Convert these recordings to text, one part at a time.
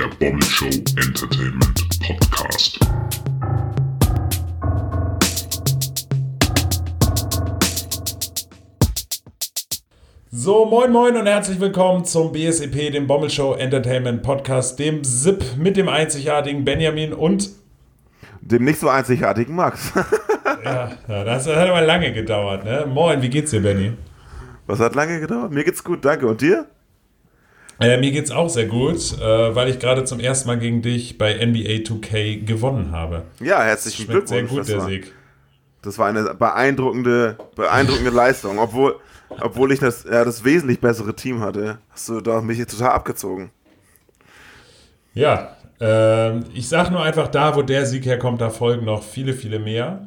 der Bommel Show Entertainment Podcast. So, moin moin und herzlich willkommen zum BSEP, dem Bommel Show Entertainment Podcast, dem SIP mit dem einzigartigen Benjamin und dem nicht so einzigartigen Max. ja, ja, das hat aber lange gedauert, ne? Moin, wie geht's dir, Benny? Was hat lange gedauert? Mir geht's gut, danke. Und dir? Äh, mir geht's auch sehr gut, äh, weil ich gerade zum ersten Mal gegen dich bei NBA 2K gewonnen habe. Ja, herzlichen Schmeckt Glückwunsch. Sehr gut, der Sieg. Das war eine beeindruckende, beeindruckende Leistung. Obwohl, obwohl ich das, ja, das wesentlich bessere Team hatte, hast du da mich total abgezogen. Ja, äh, ich sag nur einfach, da wo der Sieg herkommt, da folgen noch viele, viele mehr.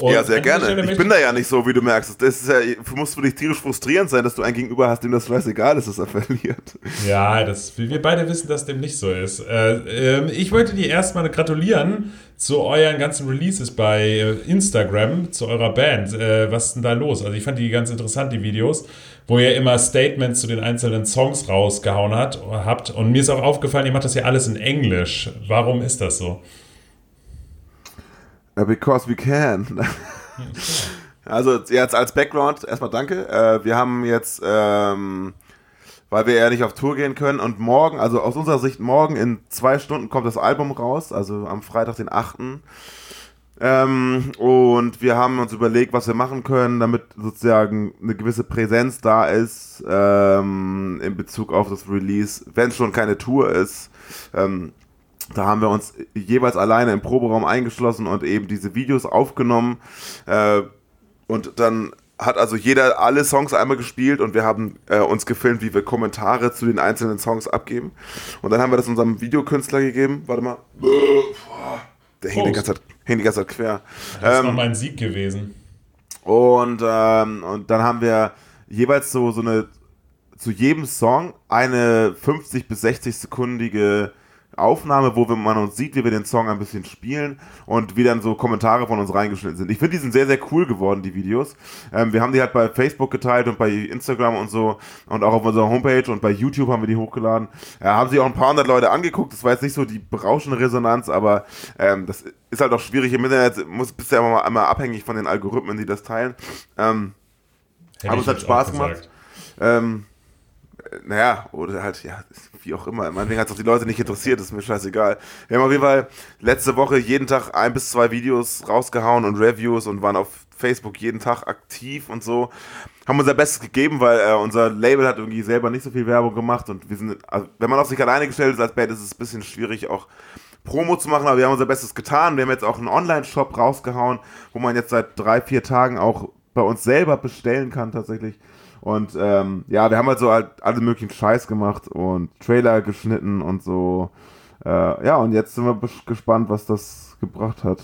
Und ja, sehr gerne. Ich bin da ja nicht so, wie du merkst. Das ist ja, muss für dich tierisch frustrierend sein, dass du einen Gegenüber hast, dem das scheißegal ist, dass er verliert. Ja, das, wir beide wissen, dass dem nicht so ist. Äh, äh, ich wollte dir erstmal gratulieren zu euren ganzen Releases bei äh, Instagram, zu eurer Band. Äh, was ist denn da los? Also ich fand die ganz interessant, die Videos, wo ihr immer Statements zu den einzelnen Songs rausgehauen hat, habt. Und mir ist auch aufgefallen, ihr macht das ja alles in Englisch. Warum ist das so? Because we can. also jetzt als Background erstmal danke. Äh, wir haben jetzt, ähm, weil wir ja nicht auf Tour gehen können und morgen, also aus unserer Sicht morgen in zwei Stunden kommt das Album raus, also am Freitag den 8. Ähm, und wir haben uns überlegt, was wir machen können, damit sozusagen eine gewisse Präsenz da ist ähm, in Bezug auf das Release, wenn es schon keine Tour ist. Ähm, da haben wir uns jeweils alleine im Proberaum eingeschlossen und eben diese Videos aufgenommen. Äh, und dann hat also jeder alle Songs einmal gespielt und wir haben äh, uns gefilmt, wie wir Kommentare zu den einzelnen Songs abgeben. Und dann haben wir das unserem Videokünstler gegeben. Warte mal. Der hängt die, ganze Zeit, hängt die ganze Zeit quer. Das ist ähm, noch mein Sieg gewesen. Und, ähm, und dann haben wir jeweils so, so eine, zu jedem Song eine 50 bis 60 sekundige Aufnahme, wo man uns sieht, wie wir den Song ein bisschen spielen und wie dann so Kommentare von uns reingeschnitten sind. Ich finde, die sind sehr, sehr cool geworden, die Videos. Ähm, wir haben die halt bei Facebook geteilt und bei Instagram und so und auch auf unserer Homepage und bei YouTube haben wir die hochgeladen. Äh, haben sich auch ein paar hundert Leute angeguckt. Das war jetzt nicht so die berauschende Resonanz, aber ähm, das ist halt auch schwierig im Internet. Muss, bist ja immer, immer abhängig von den Algorithmen, die das teilen. Ähm, aber es hat Spaß gemacht. Ähm, naja, oder halt, ja, wie auch immer. Meinetwegen hat es auch die Leute nicht interessiert, ist mir scheißegal. Wir haben auf jeden Fall letzte Woche jeden Tag ein bis zwei Videos rausgehauen und Reviews und waren auf Facebook jeden Tag aktiv und so. Haben unser Bestes gegeben, weil äh, unser Label hat irgendwie selber nicht so viel Werbung gemacht und wir sind, also, wenn man auf sich alleine gestellt ist als Band, ist es ein bisschen schwierig auch Promo zu machen, aber wir haben unser Bestes getan. Wir haben jetzt auch einen Online-Shop rausgehauen, wo man jetzt seit drei, vier Tagen auch bei uns selber bestellen kann tatsächlich. Und ähm, ja, wir haben halt so halt alle möglichen Scheiß gemacht und Trailer geschnitten und so. Äh, ja, und jetzt sind wir gespannt, was das gebracht hat.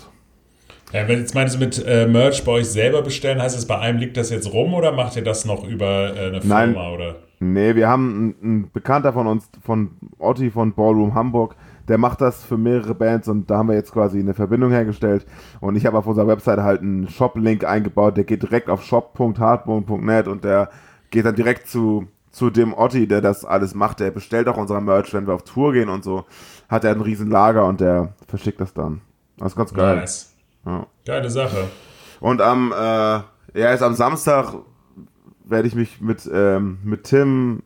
Ja, wenn jetzt meinst du mit äh, Merch bei euch selber bestellen, heißt es, bei einem liegt das jetzt rum oder macht ihr das noch über äh, eine Firma? Nein, oder? Nee, wir haben einen, Bekannter von uns, von Otti von Ballroom Hamburg, der macht das für mehrere Bands und da haben wir jetzt quasi eine Verbindung hergestellt. Und ich habe auf unserer Webseite halt einen Shop-Link eingebaut, der geht direkt auf shop.hardbone.net und der geht dann direkt zu, zu dem Otti, der das alles macht. Der bestellt auch unser Merch, wenn wir auf Tour gehen und so. Hat er ein riesen Lager und der verschickt das dann. Das ist ganz geil. Nice. Ja. Geile Sache. Und am, äh, ja, jetzt am Samstag werde ich mich mit, ähm, mit Tim,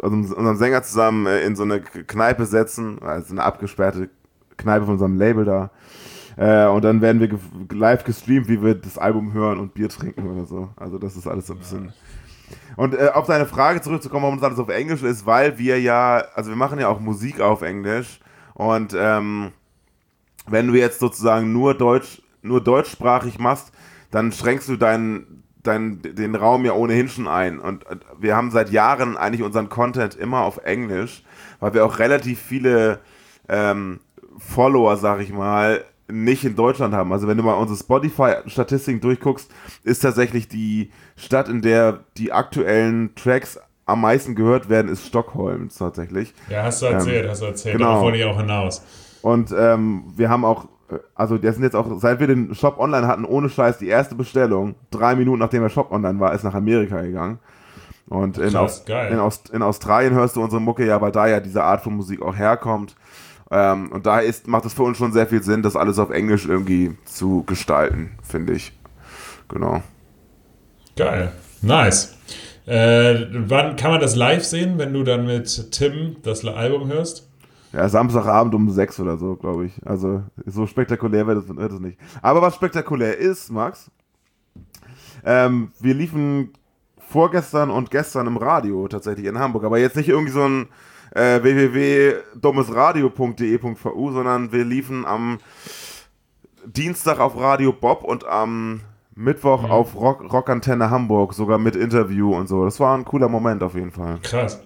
also unserem Sänger zusammen, äh, in so eine Kneipe setzen, also eine abgesperrte Kneipe von unserem Label da. Äh, und dann werden wir ge live gestreamt, wie wir das Album hören und Bier trinken oder so. Also das ist alles so ein bisschen und äh, auf deine Frage zurückzukommen, warum das alles auf Englisch ist, weil wir ja, also wir machen ja auch Musik auf Englisch und ähm, wenn du jetzt sozusagen nur Deutsch, nur deutschsprachig machst, dann schränkst du deinen, deinen, den Raum ja ohnehin schon ein. Und wir haben seit Jahren eigentlich unseren Content immer auf Englisch, weil wir auch relativ viele ähm, Follower, sag ich mal, nicht in Deutschland haben. Also wenn du mal unsere Spotify-Statistiken durchguckst, ist tatsächlich die Stadt, in der die aktuellen Tracks am meisten gehört werden, ist Stockholm tatsächlich. Ja, hast du erzählt, ähm, hast du erzählt. Genau. Darauf wollte ich auch hinaus. Und ähm, wir haben auch, also das sind jetzt auch, seit wir den Shop online hatten, ohne Scheiß, die erste Bestellung, drei Minuten nachdem der Shop online war, ist nach Amerika gegangen. Und in, Aus, in, Aus, in Australien hörst du unsere Mucke ja, weil da ja diese Art von Musik auch herkommt. Ähm, und daher ist, macht es für uns schon sehr viel Sinn, das alles auf Englisch irgendwie zu gestalten, finde ich. Genau. Geil. Nice. Äh, wann kann man das live sehen, wenn du dann mit Tim das Album hörst? Ja, Samstagabend um sechs oder so, glaube ich. Also so spektakulär wird das, wird das nicht. Aber was spektakulär ist, Max, ähm, wir liefen vorgestern und gestern im Radio tatsächlich in Hamburg, aber jetzt nicht irgendwie so ein äh, www.dummesradio.de.vu, sondern wir liefen am Dienstag auf Radio Bob und am Mittwoch mhm. auf Rock, Rockantenne Hamburg, sogar mit Interview und so. Das war ein cooler Moment auf jeden Fall. Krass.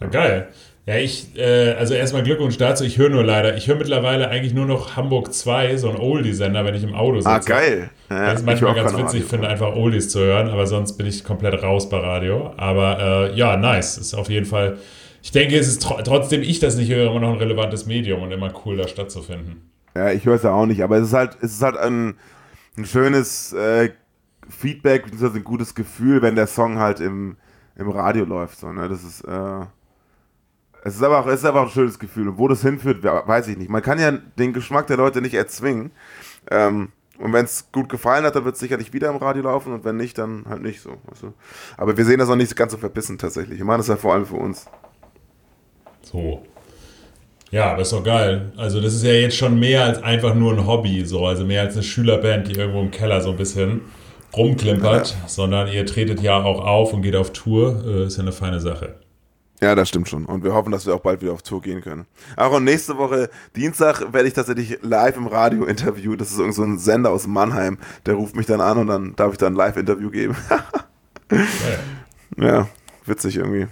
Na geil. Ja, ich, äh, also erstmal Glückwunsch dazu. Ich höre nur leider, ich höre mittlerweile eigentlich nur noch Hamburg 2, so ein Oldie-Sender, wenn ich im Auto ah, sitze. Ah, geil. Ja, das ist manchmal ganz witzig, finde einfach Oldies zu hören, aber sonst bin ich komplett raus bei Radio. Aber äh, ja, nice. Ist auf jeden Fall, ich denke, es ist tr trotzdem ich das nicht höre, immer noch ein relevantes Medium und immer cool, da stattzufinden. Ja, ich höre es ja auch nicht, aber es ist halt, es ist halt ein ein schönes äh, Feedback, beziehungsweise ein gutes Gefühl, wenn der Song halt im, im Radio läuft. So, ne? Das ist, äh, es ist auch, es ist auch ein schönes Gefühl. Und wo das hinführt, weiß ich nicht. Man kann ja den Geschmack der Leute nicht erzwingen. Ähm, und wenn es gut gefallen hat, dann wird es sicherlich wieder im Radio laufen und wenn nicht, dann halt nicht so. Weißt? Aber wir sehen das auch nicht ganz so verbissen tatsächlich. Wir machen das ja vor allem für uns. So. Ja, aber ist doch geil. Also das ist ja jetzt schon mehr als einfach nur ein Hobby, so also mehr als eine Schülerband, die irgendwo im Keller so ein bisschen rumklimpert, ja. sondern ihr tretet ja auch auf und geht auf Tour. Äh, ist ja eine feine Sache. Ja, das stimmt schon. Und wir hoffen, dass wir auch bald wieder auf Tour gehen können. Auch und nächste Woche, Dienstag, werde ich tatsächlich live im Radio interviewen. Das ist irgend so ein Sender aus Mannheim. Der ruft mich dann an und dann darf ich dann ein Live-Interview geben. ja. ja, witzig irgendwie.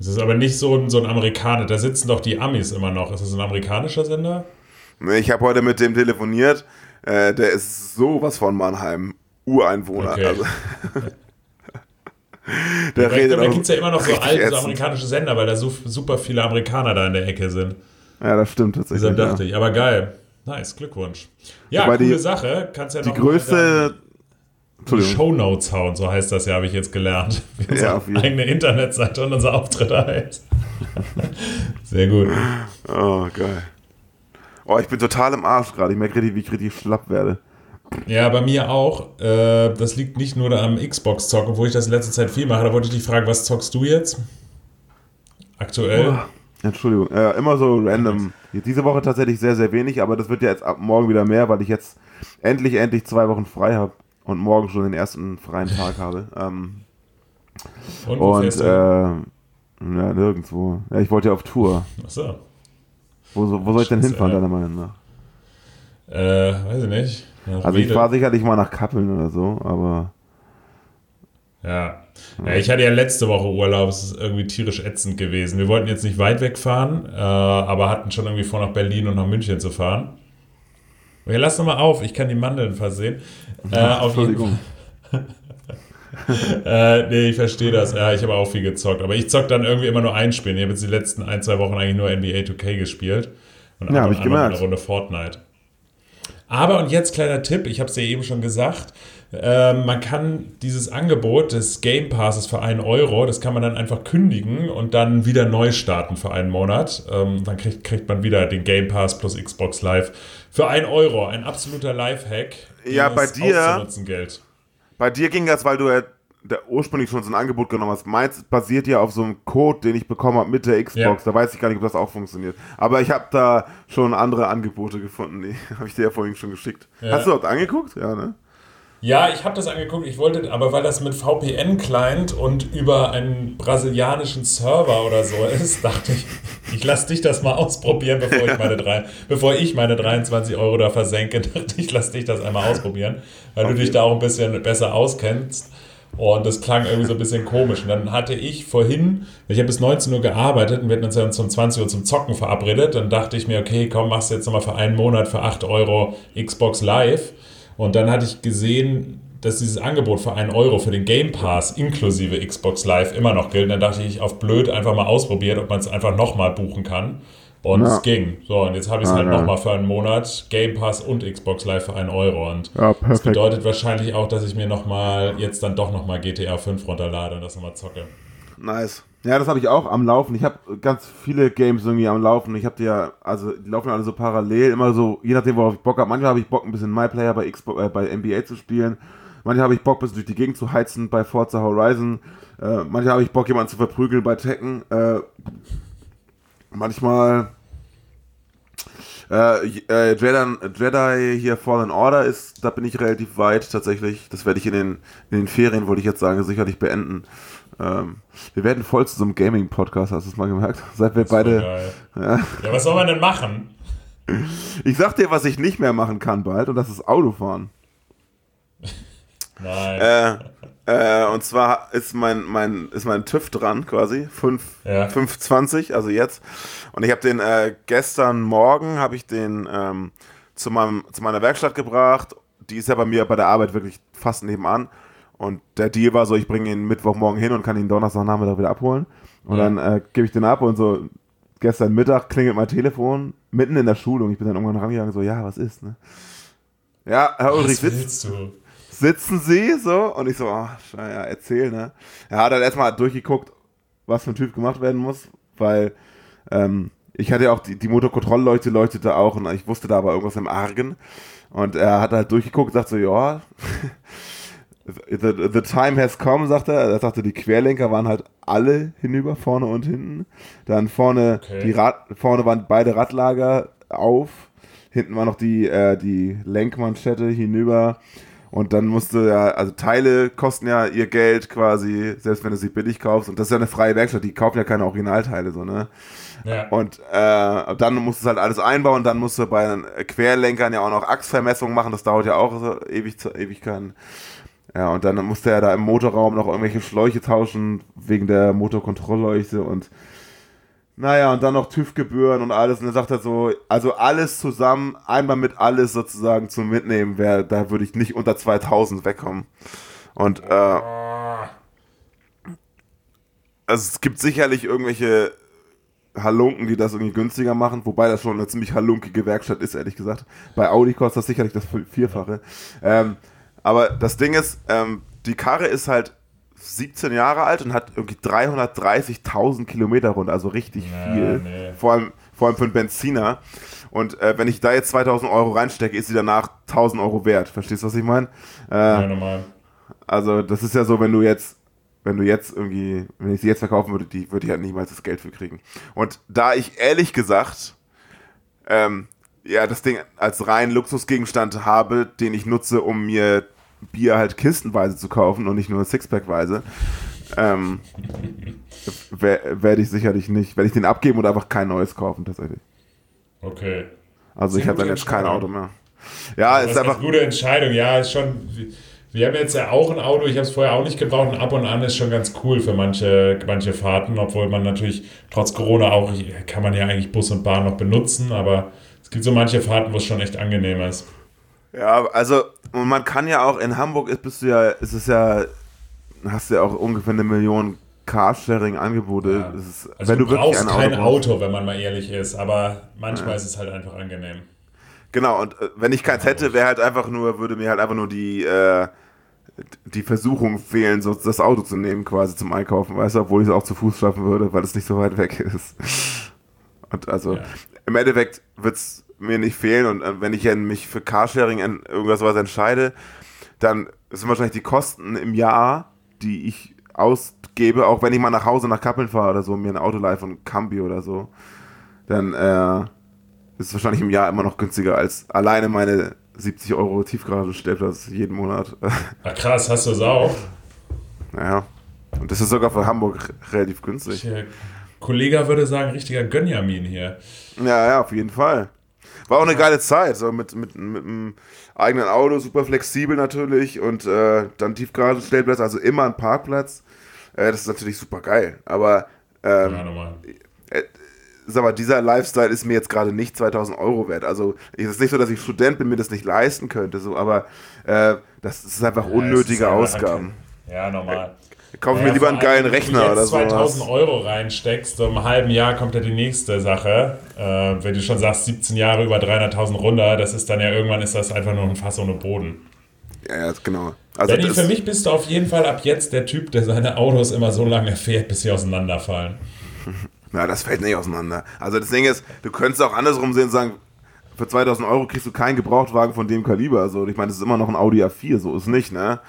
Es ist aber nicht so ein, so ein Amerikaner, da sitzen doch die Amis immer noch. Ist das ein amerikanischer Sender? Ich habe heute mit dem telefoniert. Äh, der ist sowas von Mannheim. Ureinwohner. Okay. Also. der ja, redet da gibt es ja immer noch so alte so amerikanische Sender, weil da so super viele Amerikaner da in der Ecke sind. Ja, das stimmt tatsächlich. Deshalb dachte ja. ich, aber geil. Nice, Glückwunsch. Ja, Wobei coole die, Sache. Kannst ja die größte Shownotes hauen, so heißt das ja, habe ich jetzt gelernt. Wie unsere ja, eigene Internetseite und unser Auftritt heißt. Sehr gut. Oh, geil. Oh, ich bin total im Arsch gerade. Ich merke richtig, wie ich richtig schlapp werde. Ja, bei mir auch. Äh, das liegt nicht nur am Xbox-Zocken, wo ich das in letzter Zeit viel mache. Da wollte ich dich fragen, was zockst du jetzt? Aktuell? Oh, Entschuldigung. Äh, immer so random. Diese Woche tatsächlich sehr, sehr wenig, aber das wird ja jetzt ab morgen wieder mehr, weil ich jetzt endlich, endlich zwei Wochen frei habe und morgen schon den ersten freien Tag habe. Ähm, und wo und, äh, ja, nirgendwo. Ja, ich wollte ja auf Tour. Ach so. Wo, wo soll ich denn hinfahren, äh, deiner Meinung nach? Äh, weiß ich nicht. Nach also ich fahre sicherlich mal nach Kappeln oder so, aber. Ja. ja. Ich hatte ja letzte Woche Urlaub, es ist irgendwie tierisch ätzend gewesen. Wir wollten jetzt nicht weit wegfahren, äh, aber hatten schon irgendwie vor, nach Berlin und nach München zu fahren. Okay, lass doch mal auf, ich kann die Mandeln versehen. Äh, auf Entschuldigung. äh, nee, ich verstehe das. Ja, ich habe auch viel gezockt. Aber ich zock dann irgendwie immer nur ein Spiel. Ich habe jetzt die letzten ein, zwei Wochen eigentlich nur NBA 2K gespielt. Und ja, habe ich gemerkt. eine Runde Fortnite. Aber und jetzt kleiner Tipp, ich habe es ja eben schon gesagt, äh, man kann dieses Angebot des Game Passes für einen Euro, das kann man dann einfach kündigen und dann wieder neu starten für einen Monat. Ähm, dann kriegt, kriegt man wieder den Game Pass plus Xbox Live für einen Euro. Ein absoluter Lifehack. Ja, bei dir. Geld. Bei dir ging das, weil du ja der ursprünglich schon so ein Angebot genommen hast. Meins basiert ja auf so einem Code, den ich bekommen habe mit der Xbox. Ja. Da weiß ich gar nicht, ob das auch funktioniert. Aber ich habe da schon andere Angebote gefunden. Die habe ich dir ja vorhin schon geschickt. Ja. Hast du das angeguckt? Ja, ne? Ja, ich habe das angeguckt. Ich wollte, aber weil das mit VPN-Client und über einen brasilianischen Server oder so ist, dachte ich, ich lasse dich das mal ausprobieren, bevor ich meine, drei, bevor ich meine 23 Euro da versenke. Dachte ich, lasse dich das einmal ausprobieren, weil okay. du dich da auch ein bisschen besser auskennst. Und das klang irgendwie so ein bisschen komisch. Und dann hatte ich vorhin, ich habe bis 19 Uhr gearbeitet und wir hatten uns ja um 20 Uhr zum Zocken verabredet. Dann dachte ich mir, okay, komm, machst du jetzt nochmal für einen Monat für 8 Euro Xbox Live. Und dann hatte ich gesehen, dass dieses Angebot für einen Euro für den Game Pass inklusive Xbox Live immer noch gilt. Und dann dachte ich auf blöd einfach mal ausprobiert, ob man es einfach nochmal buchen kann. Und ja. es ging. So, und jetzt habe ich es ah, halt ja. nochmal für einen Monat. Game Pass und Xbox Live für einen Euro. Und ja, das bedeutet wahrscheinlich auch, dass ich mir nochmal, jetzt dann doch nochmal GTA 5 runterlade und das nochmal zocke. Nice. Ja, das habe ich auch am Laufen. Ich habe ganz viele Games irgendwie am Laufen. Ich habe die ja, also die laufen alle so parallel, immer so, je nachdem, worauf ich Bock habe. Manchmal habe ich Bock, ein bisschen MyPlayer bei, äh, bei NBA zu spielen. Manchmal habe ich Bock, ein bisschen durch die Gegend zu heizen bei Forza Horizon. Äh, manchmal habe ich Bock, jemanden zu verprügeln bei Tekken. Äh, manchmal äh, äh, Jedi, Jedi hier Fallen Order ist, da bin ich relativ weit tatsächlich. Das werde ich in den, in den Ferien, wollte ich jetzt sagen, sicherlich beenden. Ähm, wir werden voll zu so einem Gaming-Podcast, hast du es mal gemerkt? Seit wir beide. Ja. ja, was soll man denn machen? Ich sag dir, was ich nicht mehr machen kann bald, und das ist Autofahren. Nein. Äh, äh, und zwar ist mein, mein, ist mein TÜV dran quasi, 5, Ja. 520, also jetzt. Und ich habe den äh, gestern Morgen, habe ich den ähm, zu, meinem, zu meiner Werkstatt gebracht. Die ist ja bei mir bei der Arbeit wirklich fast nebenan. Und der Deal war so, ich bringe ihn Mittwochmorgen hin und kann ihn Donnerstagnachmittag wieder abholen. Und Ja. dann äh, gebe ich den ab und so gestern Mittag klingelt mein Telefon mitten in der Schulung. Ich bin dann irgendwann rangegangen, so, ja, was ist, ne? Ja, Herr Ulrich, sitzt, du? sitzen Sie so? Und ich so, ach, ja, erzähl, ne? Er hat dann erstmal durchgeguckt, was für ein Typ gemacht werden muss, weil ähm, ich hatte ja auch die, die Motorkontrollleuchte leuchtete auch und ich wusste da aber irgendwas im Argen. Und er hat halt durchgeguckt und sagt so, ja, the, the time has come, sagt er. Er sagte, die Querlenker waren halt alle hinüber, vorne und hinten. Dann vorne, Okay. die Rad, vorne waren beide Radlager auf. Hinten war noch die, äh, die Lenkmanschette hinüber. Und dann musste ja, also Teile kosten ja ihr Geld quasi, selbst wenn du sie billig kaufst. Und das ist ja eine freie Werkstatt, die kaufen ja keine Originalteile, so, ne? Ja. Und äh, dann musst du es halt alles einbauen, dann musst du bei den Querlenkern ja auch noch Achsvermessungen machen, das dauert ja auch so ewig zu Ewigkeiten. Ja, und dann musste er da im Motorraum noch irgendwelche Schläuche tauschen, wegen der Motorkontrollleuchte und naja, und dann noch TÜV-Gebühren und alles. Und dann sagt er so, also alles zusammen, einmal mit alles sozusagen zum Mitnehmen, wär, da würde ich nicht unter 2000 wegkommen. Und äh, also es gibt sicherlich irgendwelche Halunken, die das irgendwie günstiger machen, wobei das schon eine ziemlich halunkige Werkstatt ist, ehrlich gesagt. Bei Audi kostet das sicherlich das Vierfache. Ähm, aber das Ding ist, ähm, die Karre ist halt 17 Jahre alt und hat irgendwie 330.000 Kilometer rund, also richtig Ja, viel. nee. Vor, allem, vor allem für einen Benziner. Und äh, wenn ich da jetzt 2000 Euro reinstecke, ist sie danach 1000 Euro wert. Verstehst du, was ich meine? Äh, ja, normal. also das ist ja so, wenn du jetzt, wenn du jetzt irgendwie, wenn ich sie jetzt verkaufen würde, die würde ich halt niemals das Geld für kriegen. Und da ich ehrlich gesagt, ähm, ja, das Ding als rein Luxusgegenstand habe, den ich nutze, um mir Bier halt kistenweise zu kaufen und nicht nur Sixpackweise, ähm, wer- werde ich sicherlich nicht, werde ich den abgeben oder einfach kein neues kaufen tatsächlich. Okay. Also Sehr ich habe dann jetzt kein. Auto mehr. Ja, Das ist ist eine einfach, gute Entscheidung. Ja, ist schon. Wir haben jetzt ja auch ein Auto, ich habe es vorher auch nicht gebraucht und ab und an ist schon ganz cool für manche, manche Fahrten, obwohl man natürlich trotz Corona auch, kann man ja eigentlich Bus und Bahn noch benutzen, aber es gibt so manche Fahrten, wo es schon echt angenehm ist. Ja, also man kann ja auch in Hamburg ist bist du ja, ist es ja, hast du ja auch ungefähr eine Million Carsharing-Angebote. Ja. Ist- Also wenn du, du wirklich brauchst ein kein Auto Auto, brauchst. wenn man mal ehrlich ist, aber manchmal ist es halt einfach angenehm. Genau, und äh, wenn ich keins hätte, wäre halt einfach nur, würde mir halt einfach nur die, äh, die Versuchung fehlen, so das Auto zu nehmen, quasi zum Einkaufen, weißt du, obwohl ich es auch zu Fuß schaffen würde, weil es nicht so weit weg ist. Und also Ja. im Endeffekt wird es mir nicht fehlen und äh, wenn ich mich für Carsharing en- irgendwas was entscheide, dann sind wahrscheinlich die Kosten im Jahr, die ich ausgebe, auch wenn ich mal nach Hause nach Kappeln fahre oder so, mir ein Auto leihe von Cambi oder so, dann äh, ist es wahrscheinlich im Jahr immer noch günstiger als alleine meine 70 Euro Tiefgaragenstellplatz jeden Monat. Ach krass, hast du es auch? naja. Und das ist sogar für Hamburg relativ günstig. Der Kollege würde sagen, richtiger Gönjamin hier. Ja, ja, auf jeden Fall. War auch eine geile Zeit, so mit, mit, mit einem eigenen Auto, super flexibel natürlich und äh, dann Tiefgaragenstellplatz, also immer ein Parkplatz. Äh, das ist natürlich super geil. Aber, ähm, Ja, normal. sag mal, dieser Lifestyle ist mir jetzt gerade nicht 2000 Euro wert. Also es ist nicht so, dass ich Student bin, mir das nicht leisten könnte, so, aber äh, das ist einfach Ja, unnötige ist Ausgaben. Ja, normal. Kaufe ich Ja, mir lieber einen geilen Rechner wenn du oder jetzt 2000 so. Euro reinsteckst, so im halben Jahr kommt ja die nächste Sache. Äh, wenn du schon sagst, 17 Jahre über 300.000 runter, das ist dann ja irgendwann ist das einfach nur ein Fass ohne Boden. Ja, ja, genau. Also Benny, das- für mich bist du auf jeden Fall ab jetzt der Typ, der seine Autos immer so lange fährt, bis sie auseinanderfallen. Ja, das fällt nicht auseinander. Also das Ding ist, du könntest auch andersrum sehen und sagen, für 2000 Euro kriegst du keinen Gebrauchtwagen von dem Kaliber. Also ich meine, es ist immer noch ein Audi A4, so ist nicht, ne?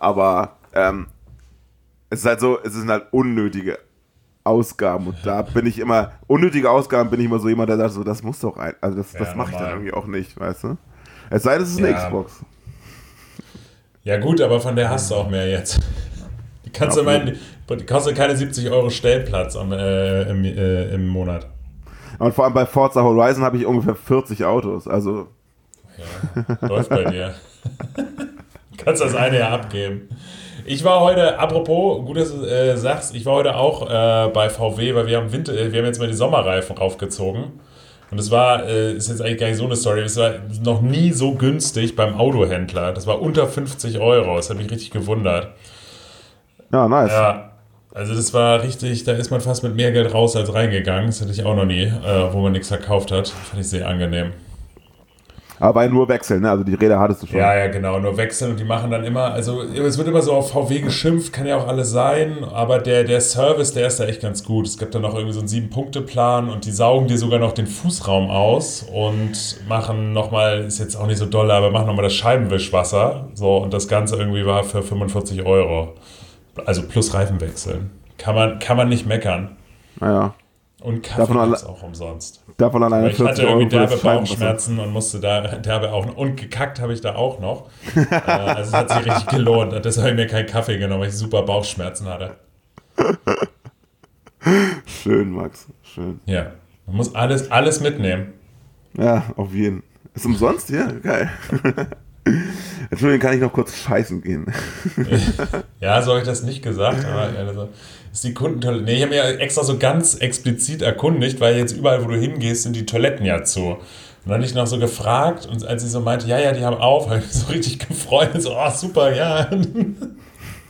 Aber ähm, es ist halt so, es sind halt unnötige Ausgaben und da bin ich immer, unnötige Ausgaben bin ich immer so jemand, der sagt so, das muss doch ein, also das, Ja, das mache ich dann irgendwie auch nicht, weißt du? Es sei denn, es ist eine Ja. Xbox. Ja gut, aber von der hast du auch mehr jetzt. Die kannst du Ja, meinen, die kostet keine 70 Euro Stellplatz am, äh, im, äh, im Monat. Und vor allem bei Forza Horizon habe ich ungefähr 40 Autos. Also, Ja, läuft bei dir. kannst das eine ja abgeben. Ich war heute, apropos, gut, dass du äh, sagst, ich war heute auch äh, bei VW, weil wir haben, Winter, äh, wir haben jetzt mal die Sommerreifen raufgezogen. Und es war, äh, ist jetzt eigentlich gar nicht so eine Story, es war noch nie so günstig beim Autohändler. Das war unter 50 Euro. Das hat mich richtig gewundert. ja, nice. Ja, also das war richtig, da ist man fast mit mehr Geld raus als reingegangen. Das hatte ich auch noch nie, äh, wo man nichts verkauft hat. Fand ich sehr angenehm. Aber bei nur wechseln, ne? Also die Räder hattest du schon. Ja, ja, genau. Nur wechseln und die machen dann immer, also es wird immer so auf VW geschimpft, kann ja auch alles sein, aber der, der Service, der ist da echt ganz gut. Es gibt da noch irgendwie so einen Sieben-Punkte-Plan und die saugen dir sogar noch den Fußraum aus und machen nochmal, ist jetzt auch nicht so doll, aber machen nochmal das Scheibenwischwasser. So, und das Ganze irgendwie war für 45 Euro. Also plus Reifen wechseln. Kann man, kann man nicht meckern. Naja. Und Kaffee Davon gibt's auch umsonst. Davon alleine Aber ich hatte 40 irgendwie derbe. Bauchschmerzen und musste da derbe auch und gekackt habe ich da auch noch. äh, also es hat sich richtig gelohnt. Deshalb habe ich mir keinen Kaffee genommen, weil ich super Bauchschmerzen hatte. Schön, Max. Schön. Ja, man muss alles, alles mitnehmen. Ja, auf jeden. Ist umsonst hier? Geil. Entschuldigung, kann ich noch kurz scheißen gehen? Ja, so habe ich das nicht gesagt, aber also, ist die Kundentoilette. Nee, ich habe mir extra so ganz explizit erkundigt, weil jetzt überall, wo du hingehst, sind die Toiletten ja zu. Und dann habe ich noch so gefragt und als sie so meinte, ja, ja, die haben auf, habe ich mich so richtig gefreut. So, oh, super, ja.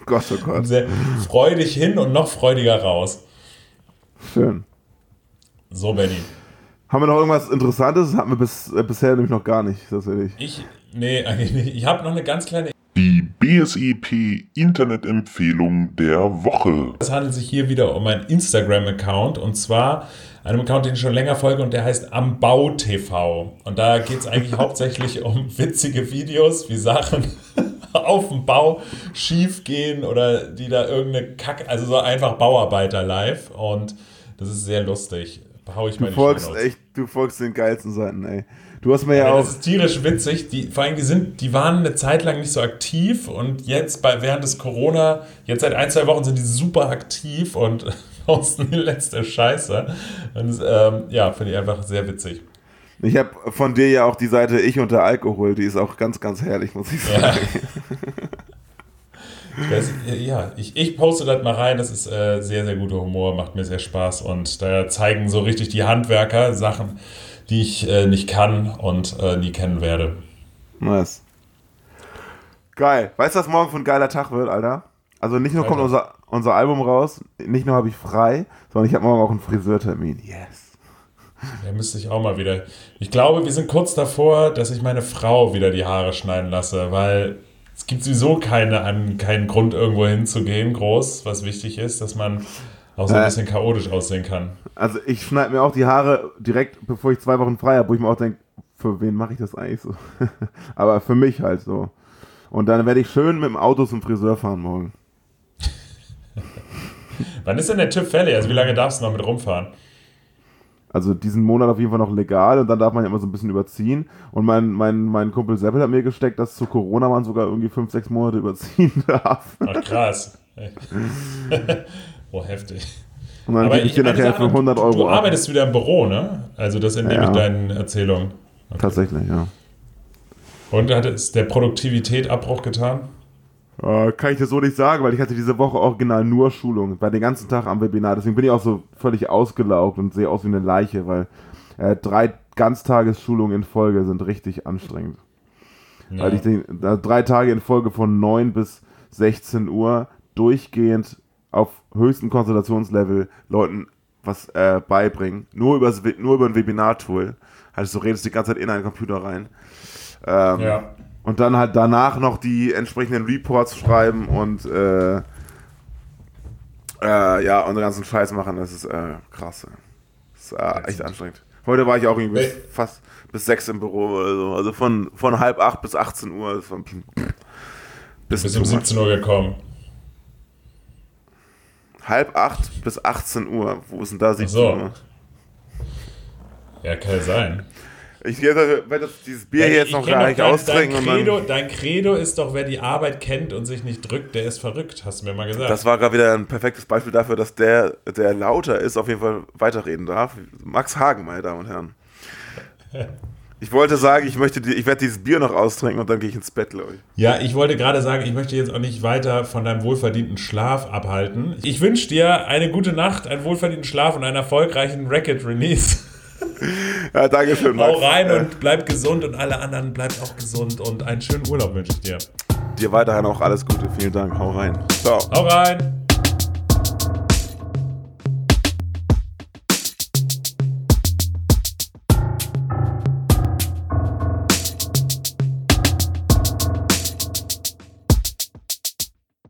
Gott, oh Gott. Sehr freudig hin und noch freudiger raus. Schön. So, Benny. Haben wir noch irgendwas Interessantes? Das hatten wir bis, äh, bisher nämlich noch gar nicht, tatsächlich. Ich, nee, eigentlich nicht. Ich habe noch eine ganz kleine. Die BSEP Internetempfehlung der Woche. Es handelt sich hier wieder um einen Instagram-Account und zwar einem Account, den ich schon länger folge und der heißt Am Bau TV. Und da geht es eigentlich hauptsächlich um witzige Videos, wie Sachen auf dem Bau schief gehen oder die da irgendeine Kack, also so einfach Bauarbeiter live und das ist sehr lustig. Hau ich mal Du folgst echt, du folgst den geilsten Seiten, ey. Du hast mir ja, Ja, auch. das ist tierisch witzig. Die, vor allem, die, sind, die waren eine Zeit lang nicht so aktiv und jetzt bei, während des Corona, jetzt seit ein, zwei Wochen sind die super aktiv und posten die letzte Scheiße. Und ähm, ja, finde ich einfach sehr witzig. Ich habe von dir ja auch die Seite Ich und der Alkohol, die ist auch ganz, ganz herrlich, muss ich Ja. Das, ja, ich, ich poste das mal rein. Das ist äh, sehr, sehr guter Humor, macht mir sehr Spaß. Und da zeigen so richtig die Handwerker Sachen, die ich äh, nicht kann und äh, nie kennen werde. Nice. Geil. Weißt du, was morgen für ein geiler Tag wird, Alter? Also nicht nur kommt Alter. unser, unser Album raus, nicht nur habe ich frei, sondern ich habe morgen auch einen Friseurtermin. Yes. Ja, müsste ich auch mal wieder. Ich glaube, wir sind kurz davor, dass ich meine Frau wieder die Haare schneiden lasse, weil es gibt sowieso keine, keinen Grund, irgendwo hinzugehen, groß, was wichtig ist, dass man auch so ein Äh. bisschen chaotisch aussehen kann. Also ich schneide mir auch die Haare direkt, bevor ich zwei Wochen frei habe, wo ich mir auch denke, für wen mache ich das eigentlich so? Aber für mich halt so. Und dann werde ich schön mit dem Auto zum Friseur fahren morgen. Wann ist denn der Typ fällig? Also wie lange darfst du noch mit rumfahren? Also diesen Monat auf jeden Fall noch legal und dann darf man ja immer so ein bisschen überziehen. Und mein, mein, mein Kumpel Seppel hat mir gesteckt, dass zu Corona man sogar irgendwie fünf, sechs Monate überziehen darf. Ach krass. oh, heftig. Und dann Aber gebe ich dir nachher für 100 Du Euro ab. arbeitest wieder im Büro, ne? Also das entnehme Ja. ich deinen Erzählungen. Okay. Tatsächlich, ja. Und hat es der Produktivität Abbruch getan? Äh, kann ich dir so nicht sagen, weil ich hatte diese Woche original nur Schulungen. War den ganzen Tag am Webinar. Deswegen bin ich auch so völlig ausgelaugt und sehe aus wie eine Leiche, weil äh, drei Ganztagesschulungen in Folge sind richtig anstrengend. Ja. Weil ich den, da drei Tage in Folge von 9 bis 16 Uhr durchgehend auf höchstem Konzentrationslevel Leuten was äh, beibringen. Nur, übers, nur über ein Webinar-Tool. Also du redest die ganze Zeit in einen Computer rein. Ähm, ja. Und dann halt danach noch die entsprechenden Reports schreiben und äh, äh, ja, und den ganzen Scheiß machen, das ist äh, krass. Das ist äh, echt anstrengend. Heute war ich auch irgendwie bis, fast bis sechs im Büro oder so. Also von, von halb acht bis 18 Uhr. Ein bisschen bis um 17 Uhr gekommen. Halb acht bis 18 Uhr. Wo ist denn da 17 so. Uhr? Ja, kann sein. Ich werde dieses Bier hier jetzt noch gar nicht austrinken. Dein Credo, dein Credo ist doch, wer die Arbeit kennt und sich nicht drückt, der ist verrückt, hast du mir mal gesagt. Das war gerade wieder ein perfektes Beispiel dafür, dass der, der lauter ist, auf jeden Fall weiterreden darf. Max Hagen, meine Damen und Herren. Ich wollte sagen, ich möchte, ich werde dieses Bier noch austrinken und dann gehe ich ins Bett, glaube ich. Ja, ich wollte gerade sagen, ich möchte jetzt auch nicht weiter von deinem wohlverdienten Schlaf abhalten. Ich wünsche dir eine gute Nacht, einen wohlverdienten Schlaf und einen erfolgreichen Racket-Release. Ja, danke schön, Max. Hau rein und bleib gesund und alle anderen bleibt auch gesund und einen schönen Urlaub wünsche ich dir. Dir weiterhin auch alles Gute. Vielen Dank. Hau rein. Ciao. Hau rein.